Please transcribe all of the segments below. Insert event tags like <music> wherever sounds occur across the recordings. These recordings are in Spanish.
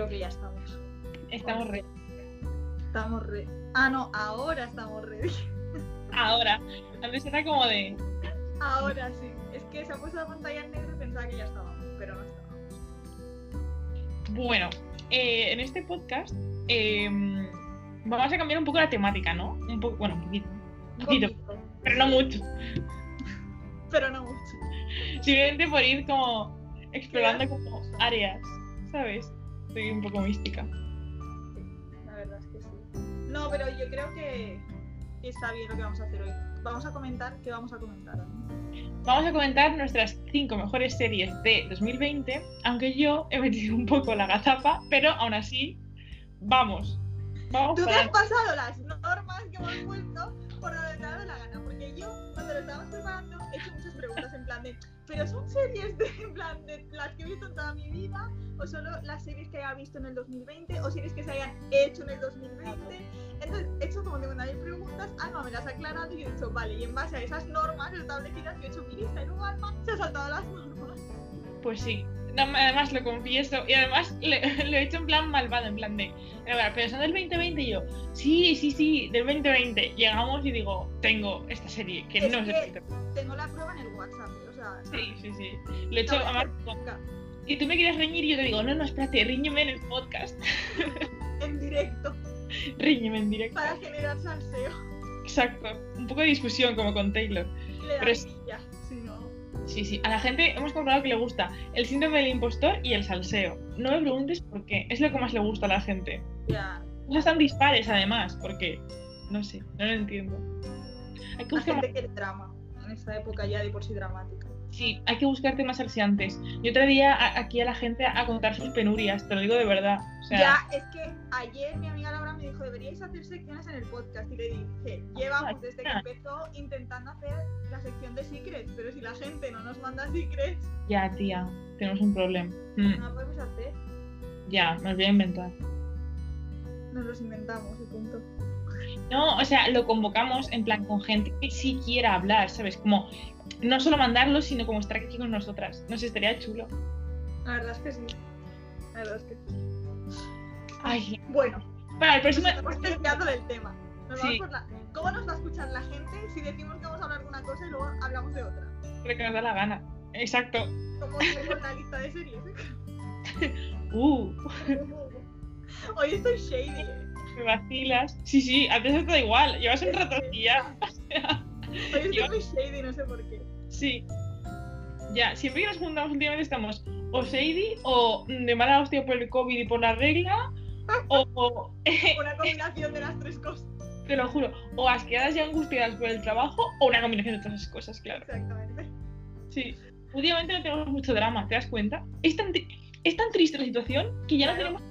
creo que ya estamos. Estamos re. Estamos re. Ah, no, ahora estamos ready. Ahora. Antes era como de. Ahora sí. Es que se ha puesto la pantalla en negro y pensaba que ya estábamos, pero no estábamos. Bueno, eh, en este podcast eh, vamos a cambiar un poco la temática, ¿no? Un poco, bueno, un poquito. Un poquito, Poquito, pero no mucho. pero no mucho. Simplemente por ir como explorando como áreas, ¿sabes? Soy un poco mística. Sí, la verdad es que sí. No, pero yo creo que está bien lo que vamos a hacer hoy. Vamos a comentar qué vamos a comentar. Vamos a comentar nuestras cinco mejores series de 2020, aunque yo he metido un poco la gazapa, pero aún así, vamos. Vamos Tú te has pasado las normas que hemos puesto por donde te ha dado la gana, porque yo cuando lo estábamos preparando he hecho muchas preguntas en plan de, pero son series de, en plan de las que he visto en toda mi vida, o solo las series que haya visto en el 2020, o series que se hayan hecho en el 2020. Entonces he hecho como de una mil preguntas, Alma me las ha aclarado y yo he dicho, vale, y en base a esas normas establecidas, yo he hecho mi lista y luego Alma se ha saltado las normas. Pues sí, además lo confieso y además le- <laughs> lo he hecho en plan malvado, en plan de, pero, son del 2020 y yo, sí, sí, sí, del 2020. Llegamos y digo, tengo esta serie que Es no es que- 2020. Tengo la prueba en el WhatsApp, Sí, sí, sí. Lo he hecho, además, nunca, y tú me quieres reñir yo te digo, no, no, espérate, riñeme en el podcast. <laughs> en directo Riñeme en directo. para generar salseo. Exacto. Un poco de discusión como con Taylor. Le da Pero es- si no. Sí, sí. A la gente hemos comprobado que le gusta el síndrome del impostor y el salseo. No me preguntes por qué. Es lo que más le gusta a la gente. Ya. Cosas tan dispares además, porque no sé, no lo entiendo. Hay que buscar gente quiere drama en esta época ya de por sí dramática. Sí, hay que buscar temas salseantes. Yo traería a- aquí a la gente a contar sus penurias, te lo digo de verdad. O sea, Ya, es que ayer mi amiga Laura me dijo, deberíais hacer secciones en el podcast. Y le dije, llevamos desde que empezó intentando hacer la sección de secrets, pero si la gente no nos manda secrets, ya, tía, tenemos un problema. Mm, no la podemos hacer. ya, los voy a inventar. Nos los inventamos y punto. No, o sea, lo convocamos en plan con gente que sí quiera hablar, ¿sabes? Como no solo mandarlo, sino como estar aquí con nosotras. No sé, estaría chulo. La verdad es que sí. La verdad es que sí. Ay, Bueno, para el próximo. estamos desviando del tema. Nos vamos Sí. por la... ¿Cómo nos va a escuchar la gente si decimos que vamos a hablar de una cosa y luego hablamos de otra? Lo que nos da la gana. Exacto. Como la lista de series. <laughs> Uh, Hoy estoy shady, eh. me vacilas. Sí, sí, antes estaba igual. Llevas un rato ya. Hoy estoy muy shady, no sé por qué. Sí. Ya, siempre que nos juntamos últimamente estamos o shady o de mala hostia por el COVID y por la regla. O, o, <laughs> Una combinación de las tres cosas. te lo juro, o asqueadas y angustiadas por el trabajo o una combinación de todas esas cosas, claro. Exactamente. Sí. Últimamente no tenemos mucho drama, ¿te das cuenta? Es tan, es tan triste la situación que ya no tenemos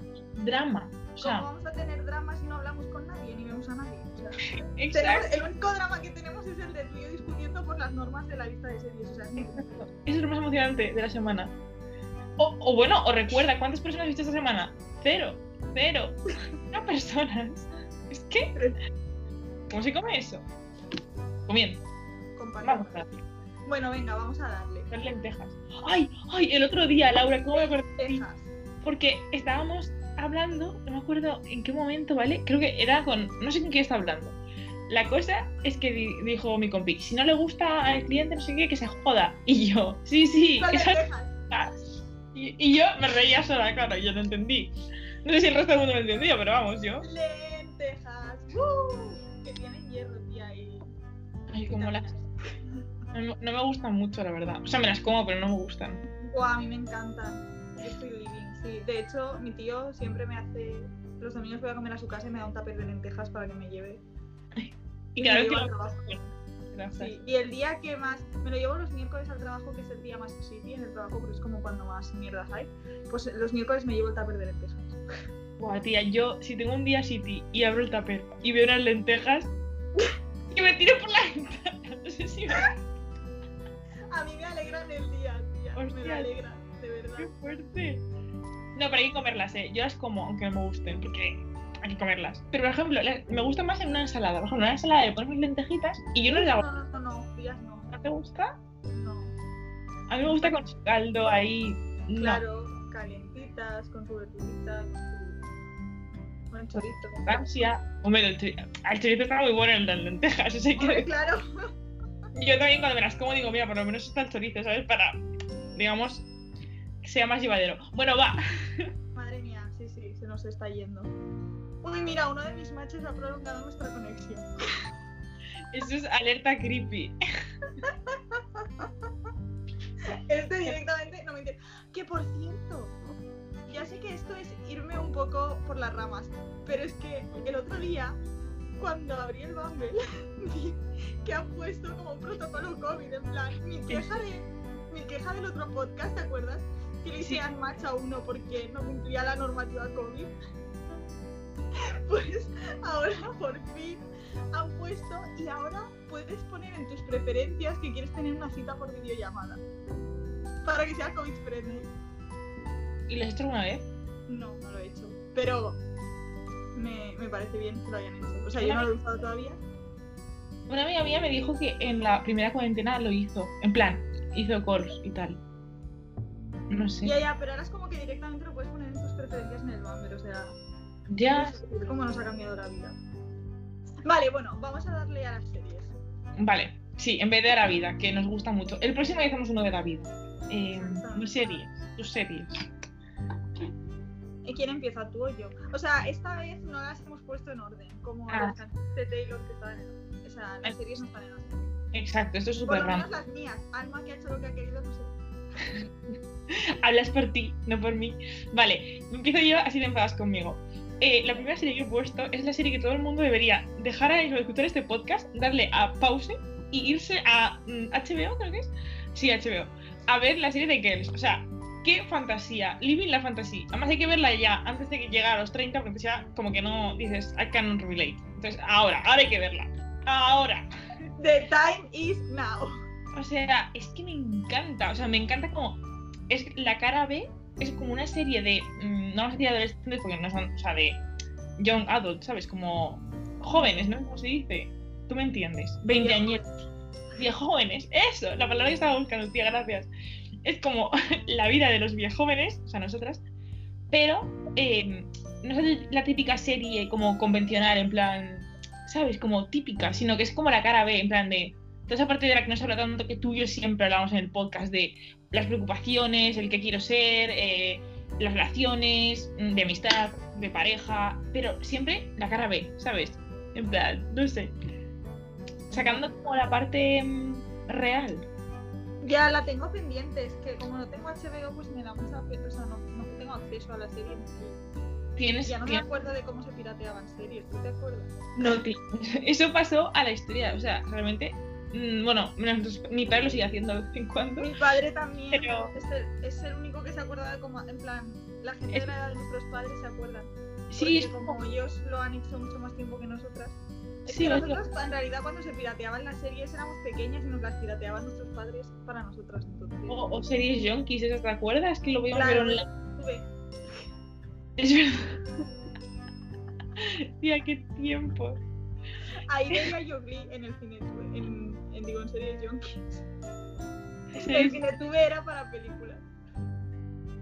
drama. ¿Cómo vamos a tener drama si no hablamos con nadie ni vemos a nadie? O sea, <laughs> tenemos- el único drama que tenemos es el de tú y yo discutiendo por las normas de la lista de series. O sea, es muy- Exacto. Eso es lo más emocionante de la semana. O, o bueno, o recuerda, ¿cuántas personas has visto esta semana? Cero. Cero. <laughs> No personas. Es que. ¿Cómo se come eso? Comiendo. comparado. Vamos a darle. Bueno, venga, vamos a darle. Las lentejas. ¡Ay! ¡Ay! El otro día, Laura, ¿cómo me acordé. Porque estábamos hablando, no me acuerdo en qué momento, ¿vale? Creo que era con. No sé con quién está hablando. La cosa es que di- dijo mi compi, si no le gusta al cliente, no sé qué, que se joda. Y yo, sí, sí, lentejas. Y, y yo me reía sola, claro, yo no entendí. No sé si el resto del mundo lo entendió, pero vamos, yo. Lentejas. ¡Uh! Que tienen hierro, tía. Y... Ay, como las. No, me- no me gustan mucho, la verdad. O sea, me las como, pero no me gustan. Buah, a mí me encantan. Yo estoy sí. De hecho, mi tío siempre me hace. Los domingos voy a comer a su casa y me da un tupper de lentejas para que me lleve. <laughs> Y vez lo que lo. Sí, Y el día que más. Me lo llevo los miércoles al trabajo, que es el día más city en el trabajo, porque es como cuando más mierdas hay. Pues los miércoles me llevo el tupper de lentejas. Buah, tía, yo si tengo un día City y abro el tupper y veo unas lentejas, <laughs> que me tiro por la ventana. No sé si me... A mí me alegran el día, tía. Me lo alegran, de verdad. ¡Qué fuerte! No, pero hay que comerlas, ¿eh? Yo las como, aunque no me gusten, porque hay que comerlas. Pero, por ejemplo, la- me gusta más en una ensalada. Por ejemplo, en una ensalada le pones mis lentejitas y yo no le hago... No, no, no, no, días no. ¿No te gusta? No. A mí me gusta con su caldo ahí. No. Claro, calientita. papitas, con su verdurita, con su... Con el chorizo. con- Ansia. Hombre, el, chori- el chorizo está muy bueno en las lentejas. Eso hay que Hombre, claro. <laughs> Yo también cuando me las como digo, mira, por lo menos está el chorizo, ¿sabes? Para, digamos, sea más llevadero. Bueno, va. Madre mía, sí, sí, se nos está yendo. Uy, mira, uno de mis matches ha prolongado nuestra conexión. Eso es alerta creepy. Este directamente no me entiende. Que por cierto, ya sé que esto es irme un poco por las ramas, pero es que el otro día, cuando abrí el Bumble, <laughs> vi que han puesto como un protocolo COVID, en plan, mi queja, de, mi queja del otro podcast, ¿te acuerdas? Que le hicieran match a uno porque no cumplía la normativa COVID. <laughs> Pues ahora por fin han puesto y ahora puedes poner en tus preferencias que quieres tener una cita por videollamada. Para que sea COVID friendly. ¿Y lo has hecho alguna vez? No, no lo he hecho. Pero me, me parece bien que lo hayan hecho. O sea, yo no lo he usado todavía. Una amiga mía me dijo que en la primera cuarentena lo hizo. En plan, hizo calls y tal. No sé. Ya, ya, pero ahora es como que directamente lo puedes poner en tus preferencias en el Bumble. O sea, Ya. es cómo nos ha cambiado la vida. Vale, bueno, vamos a darle a las series. Vale. Sí, en vez de la vida, que nos gusta mucho. El próximo día hacemos uno de la vida. Eh, mis series. Tus series. ¿Y quién empieza, tú o yo? O sea, esta vez no las hemos puesto en orden, como Ah. las canciones de Taylor que estaban en orden. O sea, las Ah. series no están en orden. Exacto, esto es súper random. las mías. Alma que ha hecho lo que ha querido, no sé. <laughs> Hablas por ti, no por mí. Vale, empiezo yo así de enfadadas conmigo. Eh, la primera serie que he puesto es la serie que todo el mundo debería dejar a escuchar este podcast, darle a pause y irse a mm, HBO, creo que es. Sí, HBO. A ver la serie de Girls. O sea, qué fantasía. Living la fantasía. Además hay que verla ya antes de que llegue a los 30 porque sea como que no dices, I cannot relate. Entonces, ahora, ahora hay que verla. Ahora. The time is now. O sea, es que me encanta. O sea, me encanta como. Es la cara B, es como una serie de. mm, no vamos a decir adolescentes porque no son. O sea, de. Young adults, ¿sabes? Como. Jóvenes, ¿no? ¿Cómo se dice? Tú me entiendes. Veinteañeros. Viejóvenes. Eso, la palabra que estaba buscando, tía, gracias. Es como <laughs> la vida de los viejóvenes, o sea, nosotras. Pero. eh, no es la típica serie como convencional, en plan. ¿Sabes? Como típica, sino que es como la cara B, en plan de toda esa parte de la que no se habla tanto que tú y yo siempre hablamos en el podcast de las preocupaciones, el que quiero ser, eh, las relaciones, mm, de amistad, de pareja, pero siempre la cara B, ¿sabes? En plan, no sé. Sacando como la parte mm, real. Ya la tengo pendiente, es que como no tengo HBO, pues me da mucha. O sea, no, no tengo acceso a la serie. Tienes, Ya no me acuerdo de cómo se pirateaban series, ¿tú te acuerdas? no, tío. <laughs> Eso pasó a la historia, o sea, realmente. Mm, Bueno, mi padre lo sigue haciendo de vez en cuando. Mi padre también Pero- es, el, es el único que se acuerda de cómo, en plan, la gente Es- de la edad de nuestros padres se acuerdan. Sí, Porque es como ellos lo han hecho mucho más tiempo que nosotras. Es Sí, que es lo- nosotros, en realidad, cuando se pirateaban las series éramos pequeñas y nos las pirateaban nuestros padres para nosotras. Entonces, O, o series junkies, ¿esas te acuerdas? Que lo veíamos Claro. ver online. Es verdad. <laughs> Tía, qué tiempo. Ahí veía yo Glee en el cine, en, en, digo, en series junkies. Sí, El cine tuve era para películas.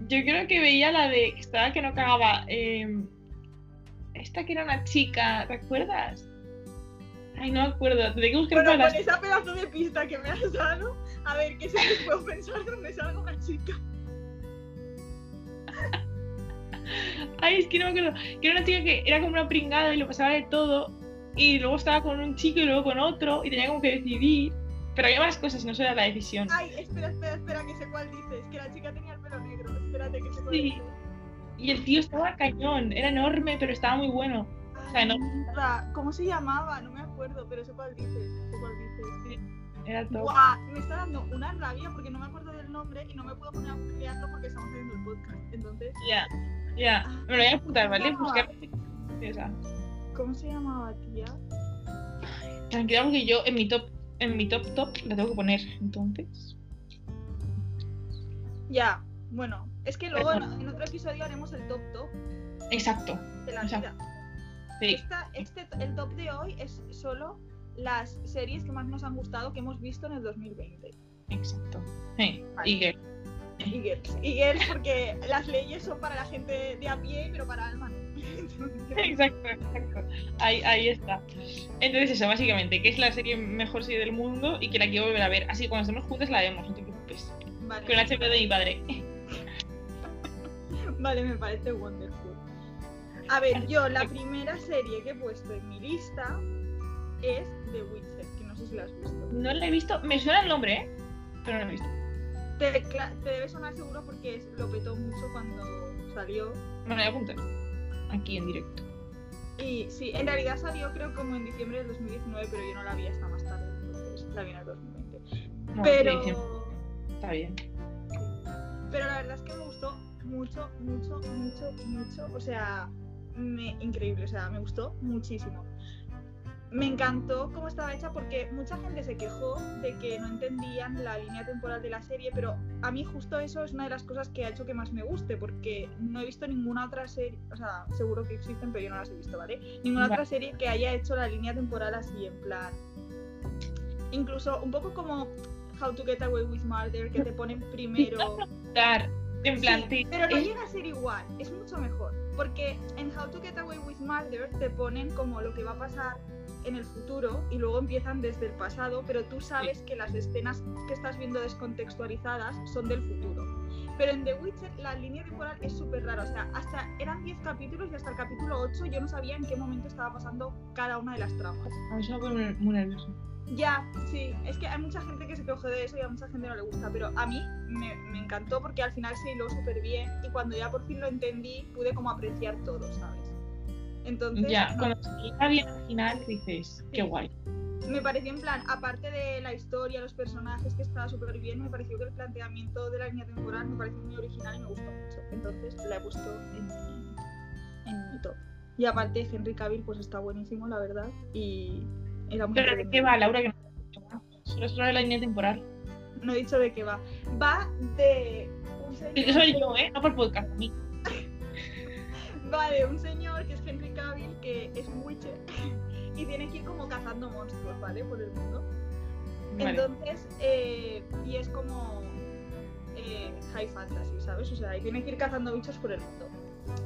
Yo creo que veía la de que estaba que no cagaba. eh, esta que era una chica, ¿te acuerdas? Ay, no me acuerdo. Tendré que buscar Bueno, todas con esa pedazo de pista que me has dado, a ver, ¿qué series puedo pensar donde salga una chica? Ay, es que no me acuerdo. Que era una chica que era como una pringada y lo pasaba de todo. Y luego estaba con un chico y luego con otro. Y tenía como que decidir. Pero había más cosas, no solo era la decisión. Ay, espera, espera, espera, que sé cuál dices. Que la chica tenía el pelo negro. Espérate, que sé cuál Sí. dices. Y el tío estaba cañón. Era enorme, pero estaba muy bueno. sea, no- ¿Cómo se llamaba? No me acuerdo, pero sé cuál dices. Sé cuál dices. Era top. Buah, me está dando una rabia porque no me acuerdo del nombre y no me puedo poner a googlearlo porque estamos haciendo el podcast. Entonces, Ya, ya. Me lo voy a apuntar, ¿vale? Buscar. Esa. ¿Cómo se llamaba, tía? Tranquila, porque yo en mi top, en mi top top la tengo que poner. Entonces. Ya, bueno, es que luego en, en otro episodio haremos el top top Exacto. de la Exacto. vida. Sí. Esta- este, el top de hoy es solo las series que más nos han gustado que hemos visto en el 2020. Exacto. Sí. Vale. Y que. y girls. Y girls porque las leyes son para la gente de a pie, pero para alma no. <laughs> Exacto, exacto. Ahí, ahí está. Entonces eso, básicamente, que es la serie mejor serie del mundo y que la quiero volver a ver. Así que cuando estemos juntos la vemos, no te preocupes. Vale. Con el HBO de mi padre. <laughs> Vale, me parece wonderful. A ver, yo la primera serie que he puesto en mi lista es The Witcher, que no sé si la has visto. No la he visto, me suena el nombre, ¿eh? Pero no la he visto. Te, debe sonar seguro porque es- lo petó mucho cuando salió. Me la voy a apuntar. Aquí en directo. Y sí, en realidad salió creo como en diciembre del 2019, pero yo no la vi hasta más tarde, entonces la vi en el 2020. No, Pero, sí, Está bien. pero la verdad es que me gustó mucho, mucho, mucho, mucho. O sea, me, increíble, o sea, me gustó muchísimo. Me encantó cómo estaba hecha porque mucha gente se quejó de que no entendían la línea temporal de la serie, pero a mí justo eso es una de las cosas que ha hecho que más me guste, porque no he visto ninguna otra serie, o sea, seguro que existen, pero yo no las he visto, ¿vale? Ninguna otra serie que haya hecho la línea temporal así, en plan. Incluso un poco como How to Get Away with Murder, que te ponen primero. <laughs> Dar, en plan, Sí, pero no llega a ser igual, es mucho mejor. Porque en How to Get Away with Murder te ponen como lo que va a pasar en el futuro y luego empiezan desde el pasado, pero tú sabes que las escenas que estás viendo descontextualizadas son del futuro. Pero en The Witcher la línea temporal es súper rara, o sea, hasta eran 10 capítulos y hasta el capítulo 8 yo no sabía en qué momento estaba pasando cada una de las tramas. A mí se me pone muy nervioso. Ya, sí, es que hay mucha gente que se queja de eso y a mucha gente no le gusta, pero a mí me, me encantó porque al final se hiló súper bien y cuando ya por fin lo entendí pude como apreciar todo, ¿sabes? Entonces, Ya, cuando se llega bien al final dices, qué guay. me pareció en plan, aparte de la historia, los personajes que estaba súper bien, me pareció que el planteamiento de la línea temporal me pareció muy original y me gustó mucho. Entonces la he puesto en mi, en mi top. Y aparte Henry Cavill pues está buenísimo, la verdad, y era muy Pero ¿de qué va, Laura? Que no Solo es sobre la línea temporal. No he dicho de qué va. Va de un señor. Eso soy yo, ¿eh? No por podcast, a mí. <laughs> Va de un señor que es un Witcher, <laughs> y tiene que ir como cazando monstruos, ¿vale? Por el mundo. Vale. Entonces, eh, y es como eh, high fantasy, ¿sabes? O sea, y tiene que ir cazando bichos por el mundo.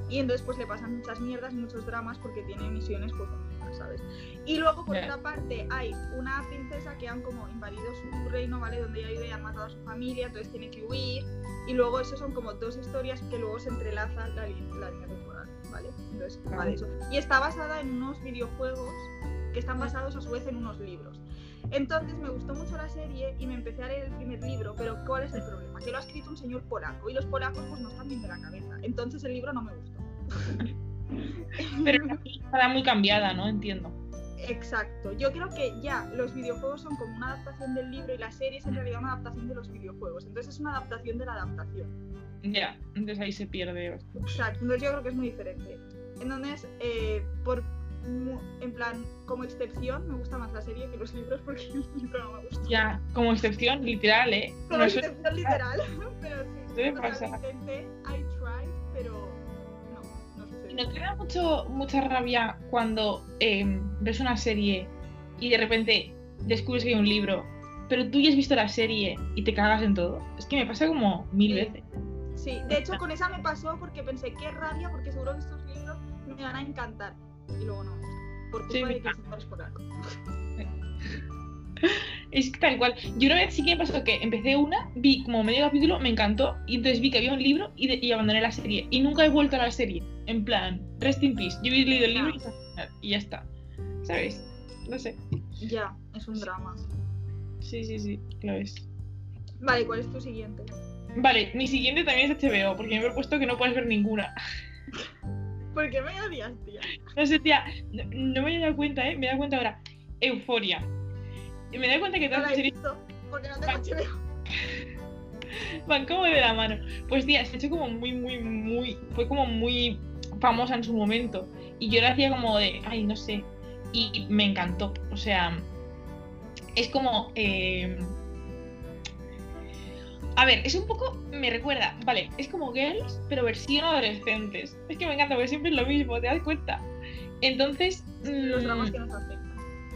Y entonces pues le pasan muchas mierdas muchos dramas porque tiene misiones pues ¿sabes? Y luego por otra parte hay una princesa que han como invadido su reino, ¿vale? Donde ella vive y han matado a su familia, entonces tiene que huir. Y luego eso son como dos historias que luego se entrelazan la línea temporal, ¿vale? Entonces va de eso. Y está basada en unos videojuegos que están basados a su vez en unos libros. Entonces me gustó mucho la serie y me empecé a leer el primer libro, pero ¿cuál es el problema? Que lo ha escrito un señor polaco y los polacos pues no están bien de la cabeza. Entonces el libro no me gustó. <laughs> Pero está muy cambiada, ¿no? Entiendo. Exacto. Yo creo que ya los videojuegos son como una adaptación del libro y la serie es en realidad una adaptación de los videojuegos. Entonces es una adaptación de la adaptación. Ya, entonces ahí se pierde. Exacto. Entonces yo creo que es muy diferente. Entonces, eh, por en plan, como excepción, me gusta más la serie que los libros porque <laughs> el libro no me gusta. Ya, como excepción, literal, ¿eh? Como No, excepción literal, <laughs> pero sí. Lo intenté, I tried, pero no, no ¿Y sucedió. ¿No te da mucho, mucha rabia cuando eh, ves una serie y de repente descubres que hay un libro, pero tú ya has visto la serie y te cagas en todo? Es que me pasa como mil Sí. veces. Sí, de hecho con esa me pasó porque pensé, qué rabia, porque seguro que estos libros me van a encantar. Y luego no, por culpa Sí, de que señor <laughs> es polaco. Es que tal cual. Yo una vez sí que me pasó que empecé una, vi como medio capítulo, me encantó, y entonces vi que había un libro y, de- y abandoné la serie. Y nunca he vuelto a la serie. En plan, rest in peace. Yo había leído el libro y ya está. ¿Sabes? No sé. Ya, es un drama. Sí, sí, sí, lo es. Vale, ¿cuál es tu siguiente? Vale, mi siguiente también es HBO, porque me he propuesto que no puedes ver ninguna. <laughs> ¿Por qué me odias, tía? No sé, tía, no, no me he dado cuenta, ¿eh? Me he dado cuenta ahora. Euforia. Me he dado cuenta que todas la las series porque no tengo HBO. <laughs> van como de la mano. Pues tía, se ha hecho como muy, muy, muy. Fue como muy famosa en su momento. Y yo la hacía como de, ay, no sé. Y me encantó. O sea, es como. eh, A ver, es un poco. Me recuerda, vale, es como Girls, pero versión adolescentes. Es que me encanta, porque siempre es lo mismo, ¿te das cuenta? Entonces. Los mm, dramas que nos afectan.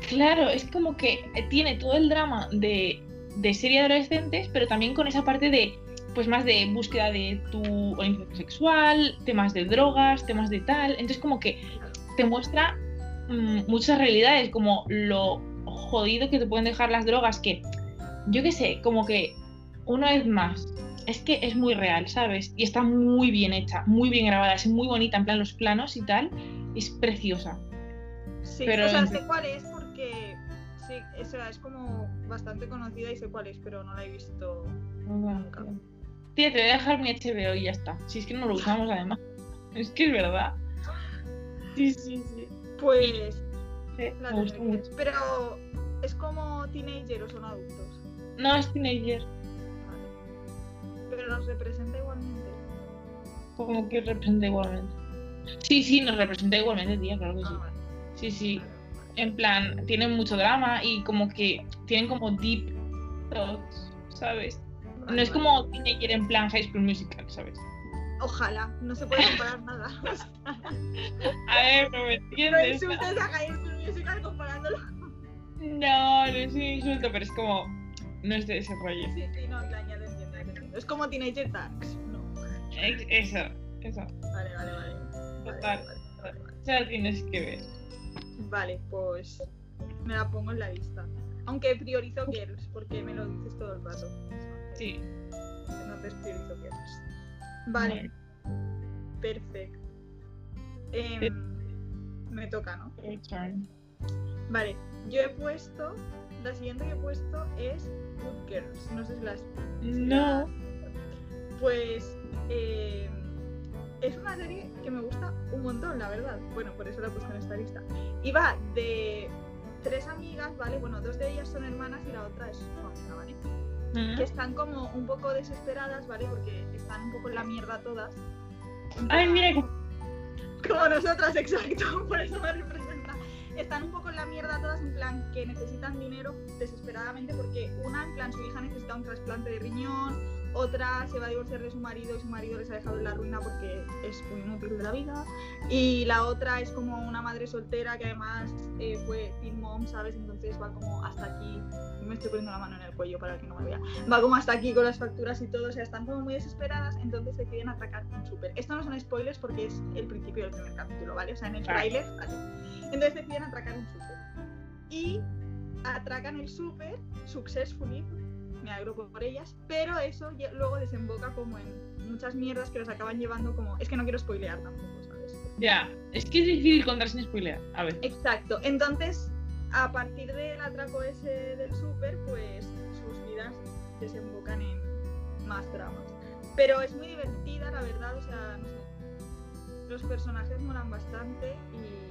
Claro, es como que tiene todo el drama de, de serie de adolescentes, pero también con esa parte de pues más de búsqueda de tu orientación sexual, temas de drogas, temas de tal. Entonces como que te muestra mm, muchas realidades, como lo jodido que te pueden dejar las drogas, que yo qué sé, como que una vez más, es que es muy real, ¿sabes? Y está muy bien hecha, muy bien grabada, es muy bonita, en plan los planos y tal, es preciosa. Sí, Pero- o sea, sé cuál es porque sí, o sea, es como bastante conocida y sé cuál es, pero no la he visto. Nunca. Tía, te voy a dejar mi HBO y ya está. Si es que no lo usamos además. <laughs> Es que es verdad. Sí, sí, sí. Pues Sí, la me gustó tendré que- mucho. Pero es como teenager o son adultos. No, es teenager. Pero los representa igualmente. Como que representa igualmente. Sí, sí, nos representa igualmente, tía, claro que sí. Ah, vale, Sí, sí. vale, vale. En plan, tienen mucho drama y como que tienen como deep thoughts, ¿sabes? No es como teenager en plan High School Musical, ¿sabes? Ojalá, no se puede comparar nada. <laughs> A ver, no me no entiendes. insultes a High School Musical comparándolo. No, no es un insulto, pero es como. No es de ese rollo. Sí, sí, no, ya Es como Teenager Tax. No. Eso, eso. Vale, vale, vale. Total. vale, vale, vale. Ya tienes que ver. Vale, pues me la pongo en la lista. Aunque priorizo Girls, porque me lo dices todo el rato. Sí. Entonces priorizo Girls. Vale, perfecto. Em, Sí. me toca, ¿no? Vale, yo he puesto. La siguiente que he puesto es Good Girls. No sé si las. si No. las- Pues. em, es una serie que me gusta un montón, la verdad. Bueno, por eso la he puesto en esta lista. Y va de tres amigas, ¿vale? Bueno, dos de ellas son hermanas y la otra es su amiga, ¿vale? Mm. Que están como un poco desesperadas, ¿vale? Porque están un poco en la mierda todas. Ay, mira, como nosotras, <laughs> exacto, por eso me representa. Están un poco en la mierda todas, en plan que necesitan dinero desesperadamente porque una, en plan, su hija necesita un trasplante de riñón, otra se va a divorciar de su marido y su marido les ha dejado en la ruina porque es muy inútil de la vida, y la otra es como una madre soltera que además eh, fue teen mom, ¿sabes? Entonces va como hasta aquí. Me estoy poniendo la mano en el cuello para que no me vea. Va como hasta aquí con las facturas y todo, o sea, están como muy desesperadas, entonces deciden atracar un súper. Esto no son spoilers porque es el principio del primer capítulo, ¿vale? O sea, en el tráiler, vale. Entonces deciden atracar un súper. Y atracan el súper successfully, me alegro por ellas, pero eso luego desemboca como en muchas mierdas que los acaban llevando como... Es que no quiero spoilear tampoco, ¿sabes? Ya, es que es difícil contar sin spoilear. A ver. Exacto. Entonces, a partir del atraco ese del súper, pues sus vidas desembocan en más dramas. Pero es muy divertida, la verdad, o sea, no sé. Los personajes molan bastante y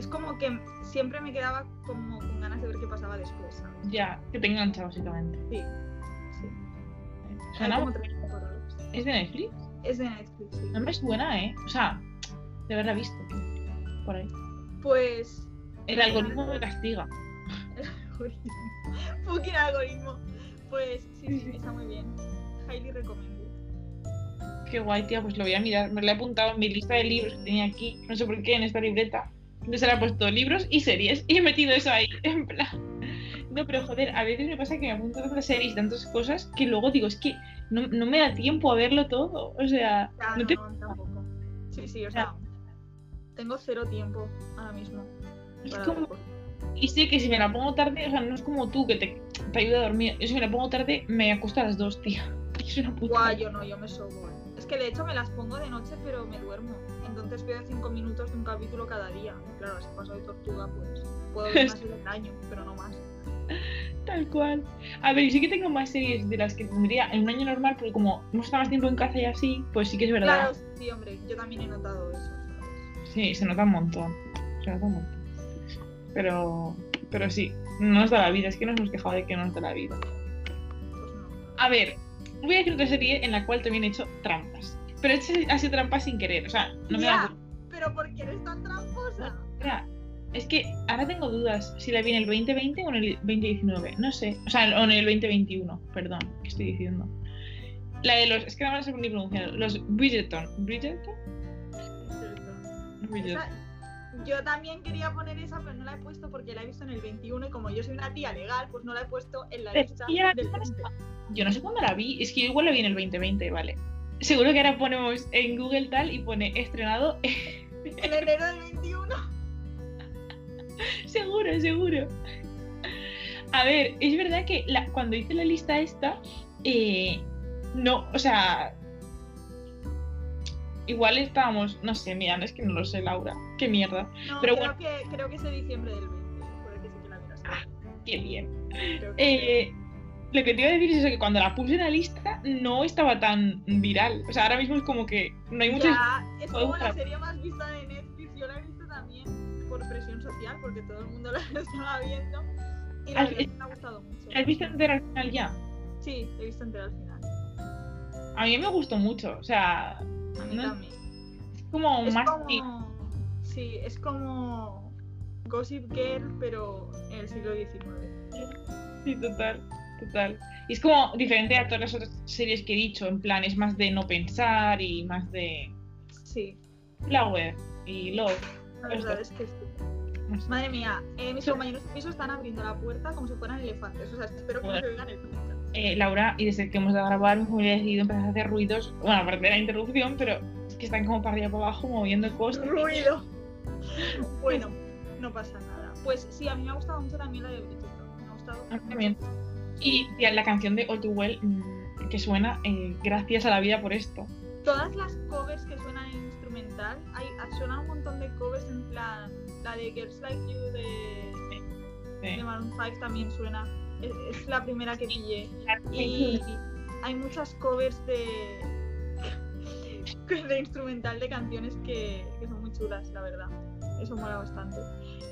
es como que siempre me quedaba como con ganas de ver qué pasaba después, ¿sabes? Ya, que te engancha básicamente. Sí, sí. Suena. ¿Es de Netflix? Es de Netflix, sí. No me suena, ¿eh? O sea, de haberla visto. Por ahí. Pues El algoritmo me castiga. El algoritmo. <laughs> Fucking algoritmo. Pues sí, sí, <laughs> está muy bien. Highly recommended. Qué guay, tía, pues lo voy a mirar. Me lo he apuntado en mi lista de libros que tenía aquí. No sé por qué, en esta libreta. Entonces le he puesto libros y series. Y he metido eso ahí. En plan. No, pero joder, a veces me pasa que me apunto tantas series y tantas cosas que luego digo, es que no, no me da tiempo a verlo todo. O sea, Ya, no te. no, tampoco. Sí, sí, o sea, tengo cero tiempo ahora mismo. Es como-. Y sé que si me la pongo tarde, o sea, no es como tú que te, te ayuda a dormir. Yo si me la pongo tarde, me acuesto a las dos, tía. <laughs> Es una puta. Guau, yo no, yo me sobo. Que de hecho me las pongo de noche, pero me duermo. Entonces veo cinco minutos de un capítulo cada día. Y claro, si paso de tortuga, pues puedo ver más <laughs> del año, pero no más. Tal cual. A ver, sí que tengo más series de las que tendría en un año normal, porque como hemos estado más tiempo en casa y así, pues sí que es verdad. Claro, sí, hombre, yo también he notado eso, ¿sabes? Sí, se nota un montón. Se nota un montón. Pero, pero sí, no nos da la vida. Es que nos hemos quejado de que no nos da la vida. Pues no. A ver, voy a decir otra serie en la cual también he hecho trampas. Pero he hecho así trampas sin querer. O sea, no me Ya, da. pero ¿por qué eres tan tramposa? Es que ahora tengo dudas si la vi en el 2020 o en el 2019. No sé. O sea, o en el 2021. Perdón, ¿qué estoy diciendo? La de los. Es que no me sé ni pronunciar. Los Bridgerton. ¿Bridgerton? Cierto. Bridgerton. Yo también quería poner esa, pero no la he puesto porque la he visto en el 21 y como yo soy una tía legal, pues no la he puesto en la lista del 20. Yo no sé cuándo la vi, es que igual la vi en el 2020, vale. Seguro que ahora ponemos en Google tal y pone estrenado. <laughs> En enero del 21. seguro, seguro. A ver, es verdad que la- cuando hice la lista esta, eh, no, o sea, igual estábamos, no sé, mira, no es que no lo sé, Laura, qué mierda, No, Pero creo, que, creo que es de diciembre del 20. Puede que sí que la miras. qué bien. Que Eh, lo que te iba a decir es eso, que cuando la puse en la lista no estaba tan viral. O sea, ahora mismo es como que no hay muchas... Ya, es como la serie más vista de Netflix. Yo la he visto también por presión social, porque todo el mundo <laughs> la estaba viendo. Y la verdad me ha gustado mucho. ¿La has visto entera al final ya? Sí, he visto entera al final. A mí me gustó mucho, o sea, A mí No- también. es como Es más... como. Sí, es como. Gossip Girl, pero en el siglo XIX. Sí, total, total. Y es como diferente a todas las otras series que he dicho, en plan, es más de no pensar y más de Sí, Flower y Love. la verdad es que sí. sé. Madre mía, eh, mis compañeros de piso están abriendo la puerta como si fueran elefantes. O sea, espero que no se oigan el. Eh, Laura, y desde que hemos de grabar, familia ha decidido empezar a hacer ruidos, bueno, aparte de la interrupción, pero es que están como para arriba para abajo moviendo cosas. Ruido. <laughs> Bueno, no pasa nada. Pues sí, a mí me ha gustado mucho también la de Bridgerton. Me ha gustado. A mí también. Y la canción de All Too Well mm, que suena eh, gracias a la vida por esto. Todas las covers que suenan en instrumental, hay, suenan un montón de covers en plan. La de Girls Like You de, Sí. de Maroon 5 también suena. Es, es la primera que pillé. Y Sí. hay muchas covers de, <laughs> de instrumental de canciones que, que son muy chulas, la verdad. Eso mola bastante.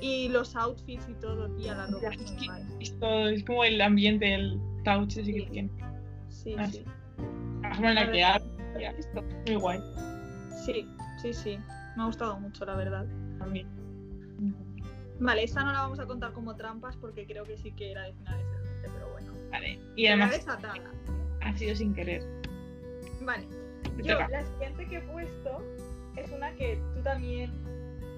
Y los outfits y todo, tía, la ropa es es que es todo, es como el ambiente, el touch ese que Sí. tiene. Sí, Ah, sí. La forma en la que habla, tía, está muy guay. Sí, sí, sí. Me ha gustado mucho, la verdad. También. Vale, esta no la vamos a contar como trampas porque creo que sí que era de finales del 20, pero bueno. Vale. Y además ha sido sin querer. Vale. Yo, la siguiente que he puesto es una que tú también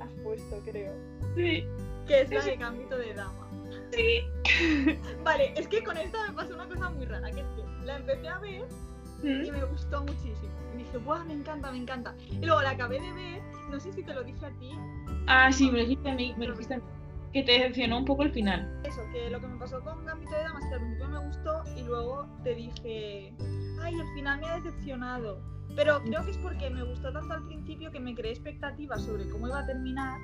has puesto, creo. Sí, Que es la de Gambito de Dama. sí. <laughs> Vale, es que con esta me pasó una cosa muy rara, que es que la empecé a ver Mm. y me gustó muchísimo. Y dije, ¡buah, me encanta, me encanta! Y luego la acabé de ver, no sé si te lo dije a ti, Ah, sí, me lo dijiste a mí, me lo dijiste a mí. Que te decepcionó un poco el final. eso, que lo que me pasó con Gambito de Dama es que al principio me gustó y luego te dije, ¡ay, al final me ha decepcionado! Pero creo que es porque me gustó tanto al principio que me creé expectativas sobre cómo iba a terminar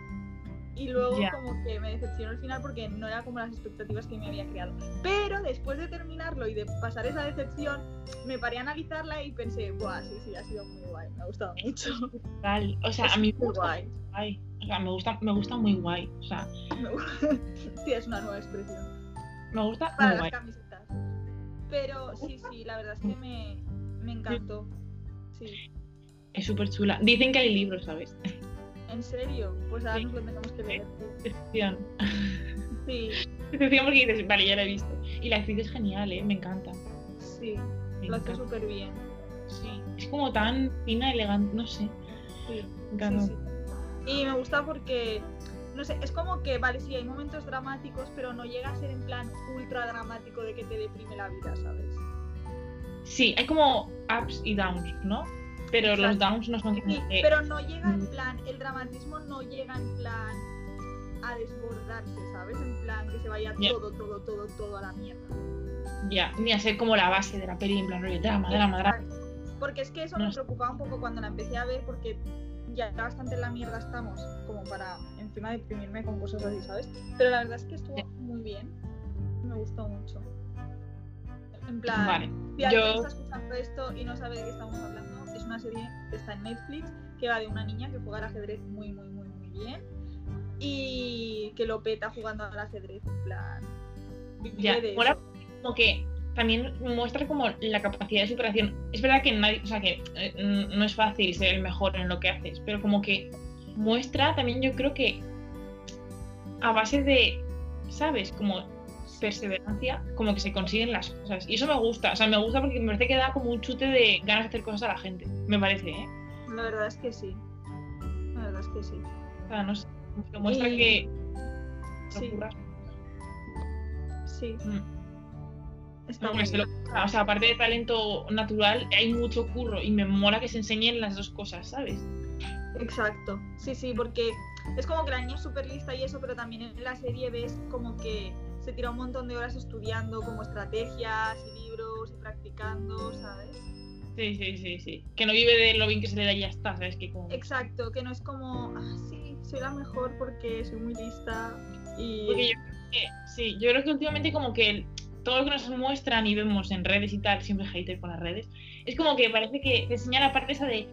y luego como que me decepcionó el final porque no era como las expectativas que me había creado. Pero después de terminarlo y de pasar esa decepción, me paré a analizarla y pensé, ¡buah, sí, sí, ha sido muy guay! Me ha gustado mucho. Tal. O sea, Es a mí me muy gusta guay. muy guay. O sea, me gusta, me gusta muy guay. O sea, <laughs> sí, es una nueva expresión. me gusta Para muy las guay. camisetas. Pero sí, sí, la verdad es que me, me encantó. Sí. Es súper chula. Dicen que hay libros, ¿sabes? <laughs> ¿En serio? Pues ahora Sí. nos lo tenemos que leer. Decepción. Sí, Decepción <laughs> porque dices, vale, ya la he visto. Y la actriz es genial, ¿eh? Me encanta. sí, Me lo hace súper bien. Sí. Es como tan fina, elegante, no sé. Sí, Me encanta. sí, sí. Y me gusta porque, no sé, es como que, vale, sí, hay momentos dramáticos, pero no llega a ser en plan ultra dramático de que te deprime la vida, ¿sabes? Sí, hay como ups y downs, ¿no? Pero los downs no son Sí, pero no llega en plan, el dramatismo no llega en plan a desbordarse, ¿sabes? En plan que se vaya Ya. todo, todo, todo, todo a la mierda. Ya, ni a ser como la base de la peli, en plan rollo drama, drama, drama. Porque es que eso No me preocupaba un poco cuando la empecé a ver porque ya bastante en la mierda estamos como para encima deprimirme con cosas así, ¿sabes? Pero la verdad es que estuvo muy bien. Me gustó mucho. En plan, Vale. si alguien Yo- está escuchando esto y no sabe de qué estamos hablando, es una serie que está en Netflix que va de una niña que juega al ajedrez muy, muy, muy, muy bien y que lo peta jugando al ajedrez. En plan, Ya, mola como que también muestra como la capacidad de superación. Es verdad que nadie, o sea que eh, no es fácil ser el mejor en lo que haces, pero como que muestra también yo creo que a base de, ¿sabes? Como perseverancia, como que se consiguen las cosas. Y eso me gusta, o sea, me gusta porque me parece que da como un chute de ganas de hacer cosas a la gente. Me parece, ¿eh? La verdad es que sí. La verdad es que sí. O sea, no sé. Demuestra Y- que. Sí. Sí, Mm. está No, muy me se lo- bien. O sea, aparte de talento natural, hay mucho curro y me mola que se enseñen las dos cosas, ¿sabes? Exacto, sí, sí, porque es como que la niña es súper lista y eso, pero también en la serie ves como que se tira un montón de horas estudiando como estrategias y libros y practicando, ¿sabes? Sí, sí, sí, sí. Que no vive de lo bien que se le da y ya está, ¿sabes? Que como... Exacto, que no es como, ah, sí, soy la mejor porque soy muy lista y... Porque yo creo que, sí, yo creo que últimamente como que todo lo que nos muestran y vemos en redes y tal, siempre hater con las redes, es como que parece que te enseñan la parte esa de,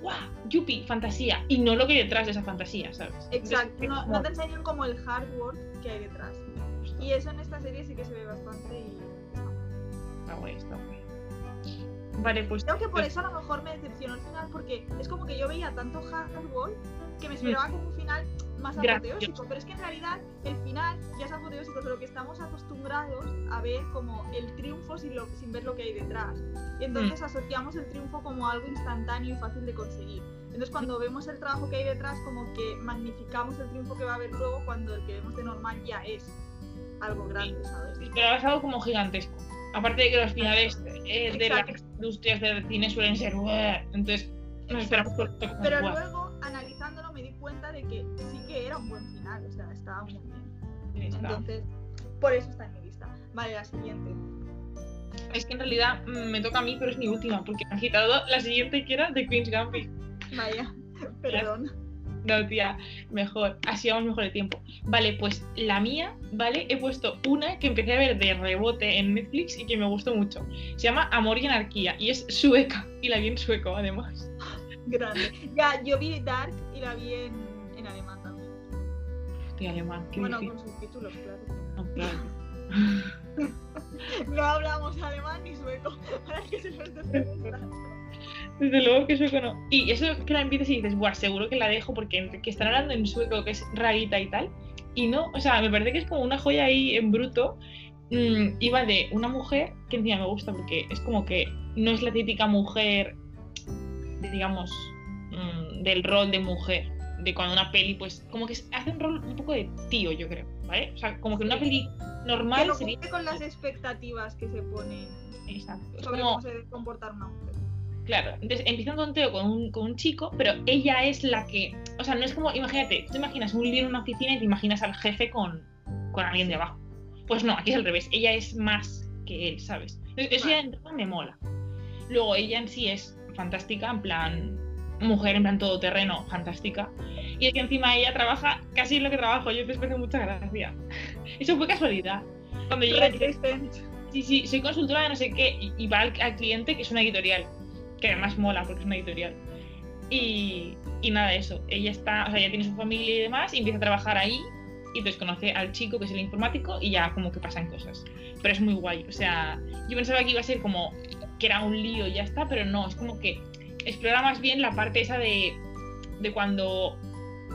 ¡guau! Yupi, fantasía, y no lo que hay detrás de esa fantasía, ¿sabes? Exacto, Entonces, no, no te enseñan como el hard work que hay detrás. Y eso en esta serie sí que se ve bastante y... Está guay, está guay. Vale, pues... Creo que por eso a lo mejor me decepcionó el final, porque es como que yo veía tanto hardball que me esperaba como un final más apoteósico. Pero es que en realidad el final ya es apoteósico, solo que estamos acostumbrados a ver como el triunfo sin, lo- sin ver lo que hay detrás. Y entonces asociamos el triunfo como algo instantáneo y fácil de conseguir. Entonces cuando vemos el trabajo que hay detrás, como que magnificamos el triunfo que va a haber luego cuando el que vemos de normal ya es algo grande, ¿sabes? Pero es algo como gigantesco. Aparte de que los finales eh, de las industrias del cine suelen ser... Entonces, nos esperamos por Pero luego, analizándolo, me di cuenta de que sí que era un buen final, o sea, estaba muy bien. Está. Entonces, por eso está en mi lista. Vale, la siguiente. Es que en realidad mm, me toca a mí, pero es mi última, porque me han quitado la siguiente que era de Queen's Gambit. Vaya, perdón. No, tía, mejor. Así vamos mejor de tiempo. Vale, pues la mía, ¿vale? He puesto una que empecé a ver de rebote en Netflix y que me gustó mucho. Se llama Amor y Anarquía y es sueca. Y la vi en sueco, además. Grande. Ya, yo vi Dark y la vi en, en alemán también. Hostia, alemán, qué Bueno, difícil. con subtítulos, claro. <laughs> No, claro. No hablamos alemán ni sueco. <laughs> Para que se preguntando. Desde luego que sueco no. Y eso que la empiezas y dices, buah, seguro que la dejo porque entre que están hablando en sueco, que es rarita y tal. Y no, o sea, me parece que es como una joya ahí en bruto. Mm, iba de una mujer que encima me gusta porque es como que no es la típica mujer, de, digamos, mm, del rol de mujer. De cuando una peli, pues, como que hace un rol un poco de tío, yo creo, ¿vale? O sea, como que una peli Que normal no sería. cumple con las expectativas que se ponen Exacto. Sobre como- cómo se debe comportar una mujer. Claro, entonces empieza un tonteo con un, con un chico, pero ella es la que. O sea, no es como. Imagínate, tú te imaginas un lío en una oficina y te imaginas al jefe con, con alguien de abajo. Pues no, aquí es al revés. Ella es más que él, ¿sabes? Entonces, eso ya Vale. me mola. Luego, ella en sí es fantástica, en plan. Mujer, en plan todoterreno, fantástica. Y es que encima ella trabaja casi en lo que trabajo. Yo después de mucha gracia. <laughs> Eso fue casualidad. Cuando Resistent. Sí, sí, soy consultora de no sé qué y, y va al, al cliente que es una editorial, que además mola porque es una editorial. Y, y nada eso, ella está, o sea, ya tiene su familia y demás y empieza a trabajar ahí y entonces conoce al chico que es el informático y ya como que pasan cosas. Pero es muy guay, o sea, yo pensaba que iba a ser como que era un lío y ya está, pero no, es como que explora más bien la parte esa de, de cuando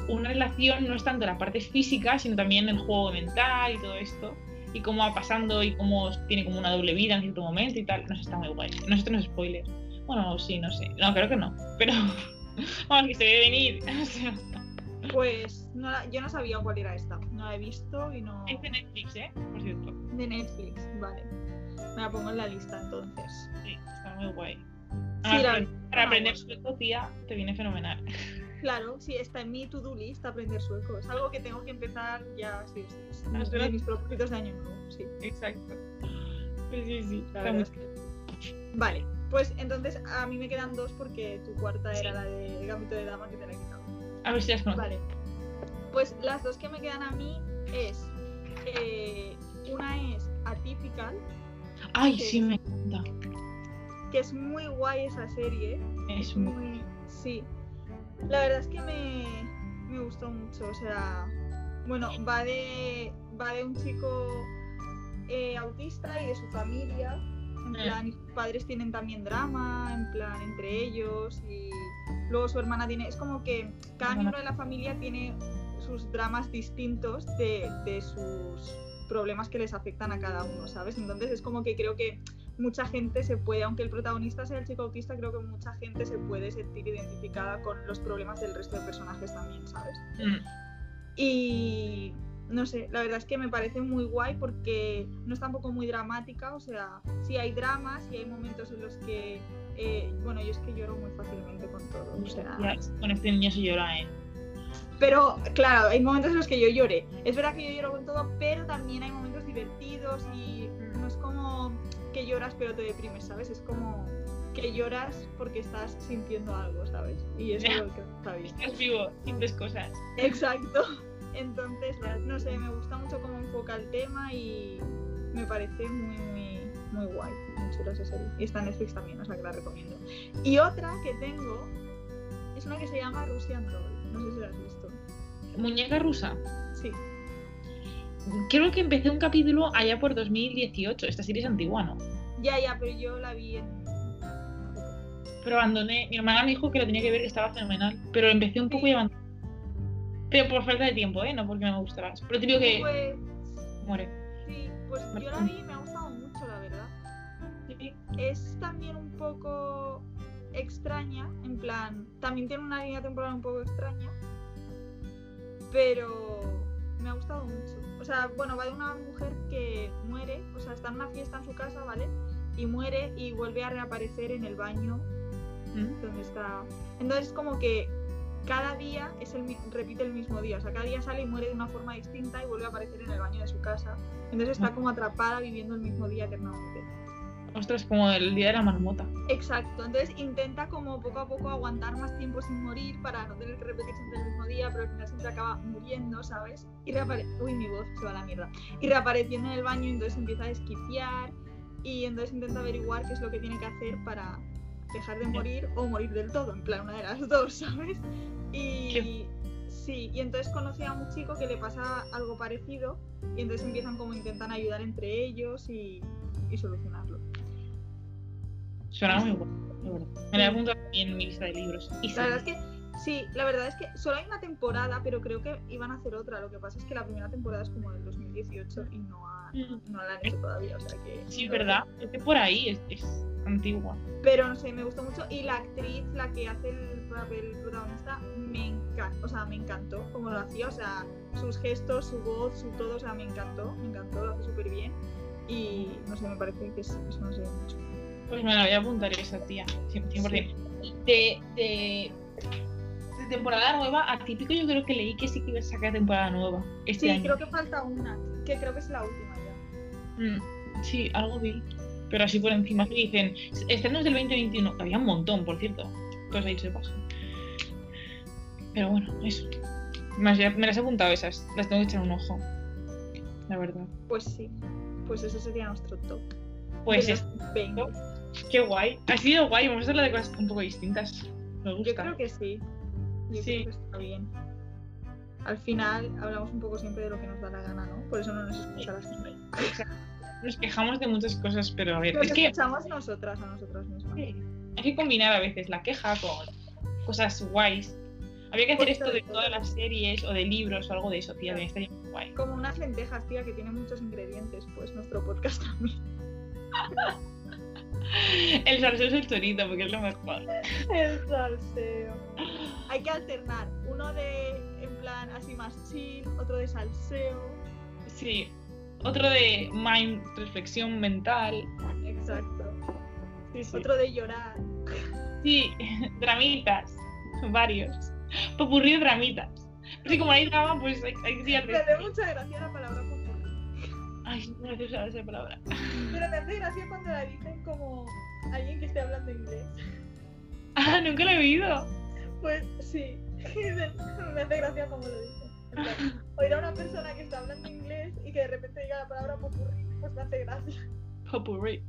una relación no es tanto la parte física, sino también el juego mental y todo esto y cómo va pasando y cómo tiene como una doble vida en cierto momento y tal. No sé, está muy guay. No esto no es spoiler. Bueno, sí, no sé. No, creo que no. Pero <laughs> vamos, que se ve venir. <laughs> O sea, Pues no la- yo no sabía cuál era esta. No la he visto y no. es de Netflix, ¿eh? Por cierto. De Netflix, vale. Me la pongo en la lista entonces. Sí, está muy guay. Sí, Además, la- para, ah, aprender bueno. sueco, tía, te viene fenomenal. <laughs> Claro, sí, está en mi to-do list aprender sueco. Es algo que tengo que empezar ya, sí, sí. Es Ah, uno espera. de mis propósitos de año nuevo, sí. Exacto. Pues sí, sí. Está verdad muy... es que- Vale, pues entonces a mí me quedan dos porque tu cuarta era la de Gambito de Dama que te la he quitado. A ver si las conozco. Vale. Pues las dos que me quedan a mí es. eh, una es Atypical, Ay, Sí. me encanta. que es muy guay esa serie. Es muy... Muy. Sí. La verdad es que me, me gustó mucho. O sea. Bueno, va de. va de un chico eh, autista y de su familia. En Mm. plan, y sus padres tienen también drama, en plan, entre ellos. Y luego su hermana tiene. Es como que cada miembro de la familia tiene sus dramas distintos de, de sus problemas que les afectan a cada uno, ¿sabes? Entonces es como que creo que mucha gente se puede, aunque el protagonista sea el chico autista, creo que mucha gente se puede sentir identificada con los problemas del resto de personajes también, ¿sabes? Mm. Y no sé, la verdad es que me parece muy guay porque no es tampoco muy dramática, o sea, sí hay dramas y hay momentos en los que, eh, bueno, yo es que lloro muy fácilmente con todo, o sea... Ya, con este niño se llora, ¿eh? Pero claro, hay momentos en los que yo lloré. Es verdad que yo lloro con todo, pero también hay momentos divertidos y no es como que lloras pero te deprimes, ¿sabes? Es como que lloras porque estás sintiendo algo, ¿sabes? Y eso es lo que está bien. Estás vivo, sientes cosas. Exacto. Entonces, no sé, me gusta mucho cómo enfoca el tema y me parece muy, muy, muy guay. Muy chula esa serie. Y está en Netflix también, o sea que la recomiendo. Y otra que tengo es una que se llama Russian Doll. No sé si la has visto. Muñeca rusa. Sí. Creo que empecé un capítulo allá por 2018. Esta serie es antigua, ¿no? Ya, ya, pero yo la vi en. Pero abandoné. Mi hermana me dijo que lo tenía que ver, que estaba fenomenal. Pero empecé un poco y abandoné. Pero por falta de tiempo, ¿eh? No porque no me gustara. Pero te digo que Pues. muere. Sí, pues yo la vi y me ha gustado mucho, la verdad. Es también un poco extraña, en plan, también tiene una línea temporal un poco extraña, pero me ha gustado mucho. O sea, bueno, va de una mujer que muere, o sea, está en una fiesta en su casa, ¿vale? Y muere y vuelve a reaparecer en el baño ¿Mm? donde está. Entonces, como que cada día es el, repite el mismo día, o sea, cada día sale y muere de una forma distinta y vuelve a aparecer en el baño de su casa. Entonces está Mm. como atrapada viviendo el mismo día eternamente. Ostras, como el día de la marmota. Exacto, entonces intenta como poco a poco aguantar más tiempo sin morir para no tener que repetir siempre el mismo día, pero al final siempre acaba muriendo, ¿sabes? Y reapare... Uy, mi voz se va a la mierda. Y reapareciendo en el baño, entonces empieza a esquiciar y entonces intenta averiguar qué es lo que tiene que hacer para dejar de morir o morir del todo, en plan una de las dos, <laughs> ¿sabes? Y sí, y entonces conoce a un chico que le pasa algo parecido y entonces empiezan como intentan ayudar entre ellos y, y solucionarlo. Suena muy bueno. Me la en mi lista de libros. Y La verdad es que sí, la verdad es que solo hay una temporada, pero creo que iban a hacer otra. Lo que pasa es que la primera temporada es como del 2018 y no, han- Mm. no la han hecho todavía, o sea que... Sí, no- ¿verdad? Es que por ahí es, es antigua. Pero no sé, me gustó mucho y la actriz, la que hace el papel protagonista, me encantó, o sea, me encantó como lo hacía, o sea, sus gestos, su voz, su todo, o sea, me encantó, me encantó, lo hace súper bien y no sé, me parece que es, es una serie mucho. Pues me la voy a apuntar esa tía, 100%. De, de, de temporada nueva, a típico yo creo que leí que sí que iba a sacar temporada nueva este Sí, año. creo que falta una, que creo que es la última ya. Mm, sí, algo vi. Pero así por encima que dicen, estrenos del 2021, que había un montón, por cierto. Pues ahí se paso. Pero bueno, eso. Más ya me las he apuntado esas, las tengo que echar un ojo. La verdad. Pues sí, pues ese sería nuestro top. Pues es, 20. qué guay. Ha sido guay, vamos a hablar de cosas un poco distintas. Me gusta. Yo creo que sí. Yo Sí. creo que está bien. Al final hablamos un poco siempre de lo que nos da la gana, ¿no? Por eso no nos escucha la gente. Nos quejamos de muchas cosas, pero a ver, Nos es que escuchamos nosotras a nosotras mismas. Sí, hay que combinar a veces la queja con cosas guays. Habría que hacer esto de todas las series o de libros o algo de eso, tía, que estaría muy guay. Como unas lentejas, tía, que tienen muchos ingredientes, pues nuestro podcast también. <laughs> El salseo es el chorito, porque es lo mejor. El salseo. Hay que alternar. Uno de, en plan, así más chill, otro de salseo. Sí. Otro de mind, reflexión mental. Exacto. Sí, sí. Otro de llorar. Sí, <laughs> dramitas. Varios. Popurrí de dramitas. Pero sí, como hay drama, pues hay, hay días Me hace mucha gracia la palabra popurrí. Ay, no sé usar esa palabra. Pero me hace gracia cuando la dicen como alguien que esté hablando inglés. Ah, nunca lo he oído. Pues sí, <laughs> me hace gracia como lo dicen. Oír a una persona que está hablando inglés y que de repente diga la palabra popurrí, pues me hace gracia. Popurrí.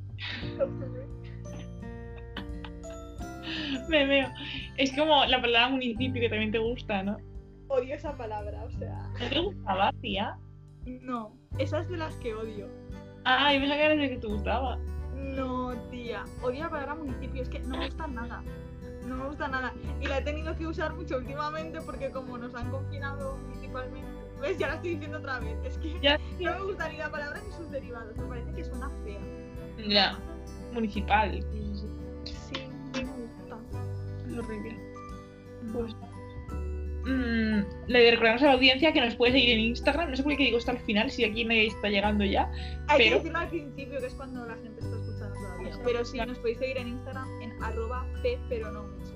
Popurrí. Me veo. Es como la palabra municipio que también te gusta, ¿no? Odio esa palabra, o sea. ¿No te gustaba, tía? No, esa es de las que odio. Ah, yo pensaba que era de que te gustaba. No, tía. Odio la palabra municipio, es que no me gusta nada. No me gusta nada. Y la he tenido que usar mucho últimamente porque como nos han confinado municipalmente. ¿Ves? Ya la estoy diciendo otra vez. Es que Ya, no me gusta ni la palabra ni sus derivados. Me parece que suena fea. ya. Municipal. Sí, no me gusta. Es horrible. Pues, mm, le recordamos a la audiencia que nos puede seguir en Instagram. No sé por qué digo esto al final, si aquí nadie está llegando ya. Hay que Pero- decirlo al principio, que es cuando la gente está escuchando todavía. Pero sí, nos podéis seguir en Instagram arroba p, pero no mucho.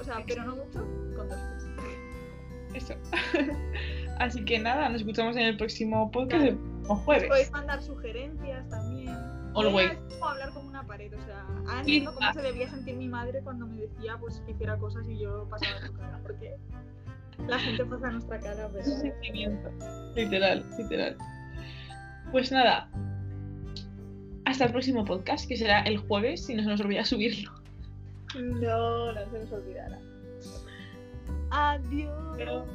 O sea, pero no mucho con dos p's. Eso. <laughs> Así que nada, nos escuchamos en el próximo podcast Claro. jueves. Podéis mandar sugerencias también. Always. Es como hablar como una pared, o sea, ahora entiendo cómo se debía sentir mi madre cuando me decía pues que hiciera cosas y yo pasaba su cara, porque la gente pasa nuestra cara, pero... Es un sentimiento. Literal, literal. Pues nada. Hasta el próximo podcast, que será el jueves, si no se nos olvida subirlo. No, no se nos olvidará. Adiós.